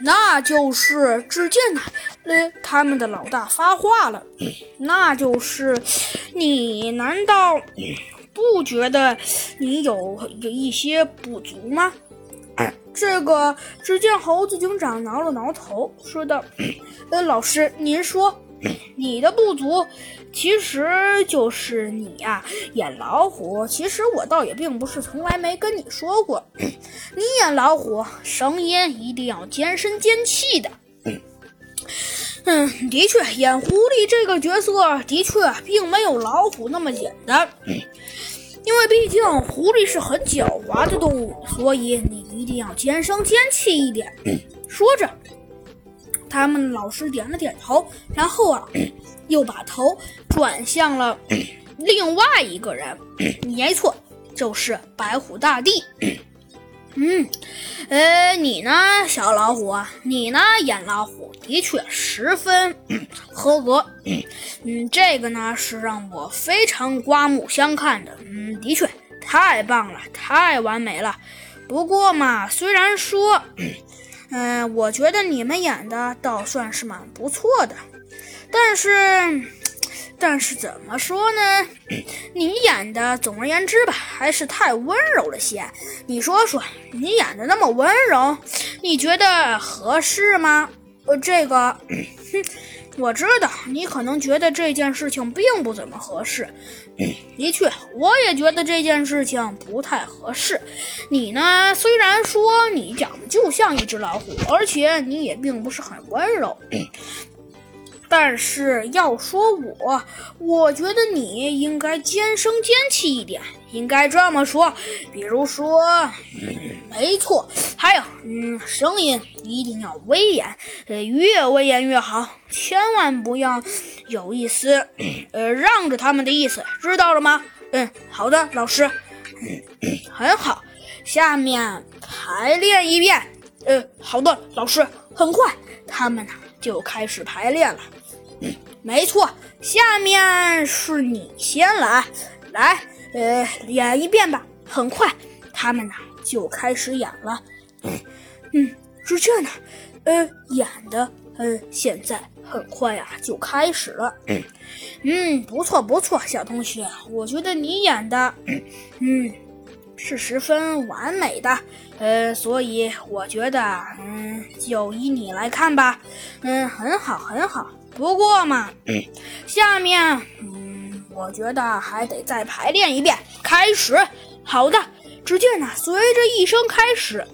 那就是只见呢，呃，他们的老大发话了，那就是你难道不觉得你有有一些不足吗？这个只见猴子警长挠了挠头，说道：“呃，老师，您说。”你的不足，其实就是你呀，演老虎。其实我倒也并不是从来没跟你说过，你演老虎，声音一定要尖声尖气的。嗯，的确，演狐狸这个角色的确并没有老虎那么简单，因为毕竟狐狸是很狡猾的动物，所以你一定要尖声尖气一点。说着。他们老师点了点头，然后啊，又把头转向了 另外一个人。没错，就是白虎大帝。嗯，呃，你呢，小老虎？你呢，演老虎的确十分合格。嗯，这个呢是让我非常刮目相看的。嗯，的确太棒了，太完美了。不过嘛，虽然说。嗯，嗯我觉得你们演的倒算是蛮不错的，但是，但是怎么说呢？你演的，总而言之吧，还是太温柔了些。你说说，你演的那么温柔，你觉得合适吗？呃，这个，哼。我知道你可能觉得这件事情并不怎么合适，的确，我也觉得这件事情不太合适。你呢，虽然说你长得就像一只老虎，而且你也并不是很温柔。但是要说我，我觉得你应该尖声尖气一点，应该这么说。比如说，没错，还有，嗯，声音一定要威严，呃，越威严越好，千万不要有一丝，呃，让着他们的意思，知道了吗？嗯，好的，老师，很好，下面排练一遍。呃，好的，老师，很快，他们呢就开始排练了。没错，下面是你先来，来，呃，演一遍吧。很快，他们呢就开始演了。嗯，是这样的，呃，演的，呃，现在很快呀就开始了。嗯，不错不错，小同学，我觉得你演的，嗯，是十分完美的。呃，所以我觉得，嗯，就依你来看吧。嗯，很好很好。不过嘛，下面，嗯，我觉得还得再排练一遍。开始，好的。只见呢，随着一声开始，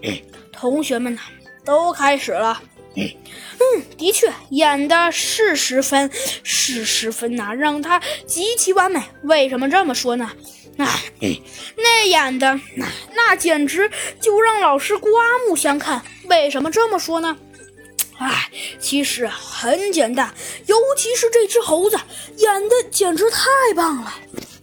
同学们呢都开始了。嗯，的确，演的是十分，是十分呐，让他极其完美。为什么这么说呢？啊，那演的那那简直就让老师刮目相看。为什么这么说呢？哎，其实很简单，尤其是这只猴子演的简直太棒了。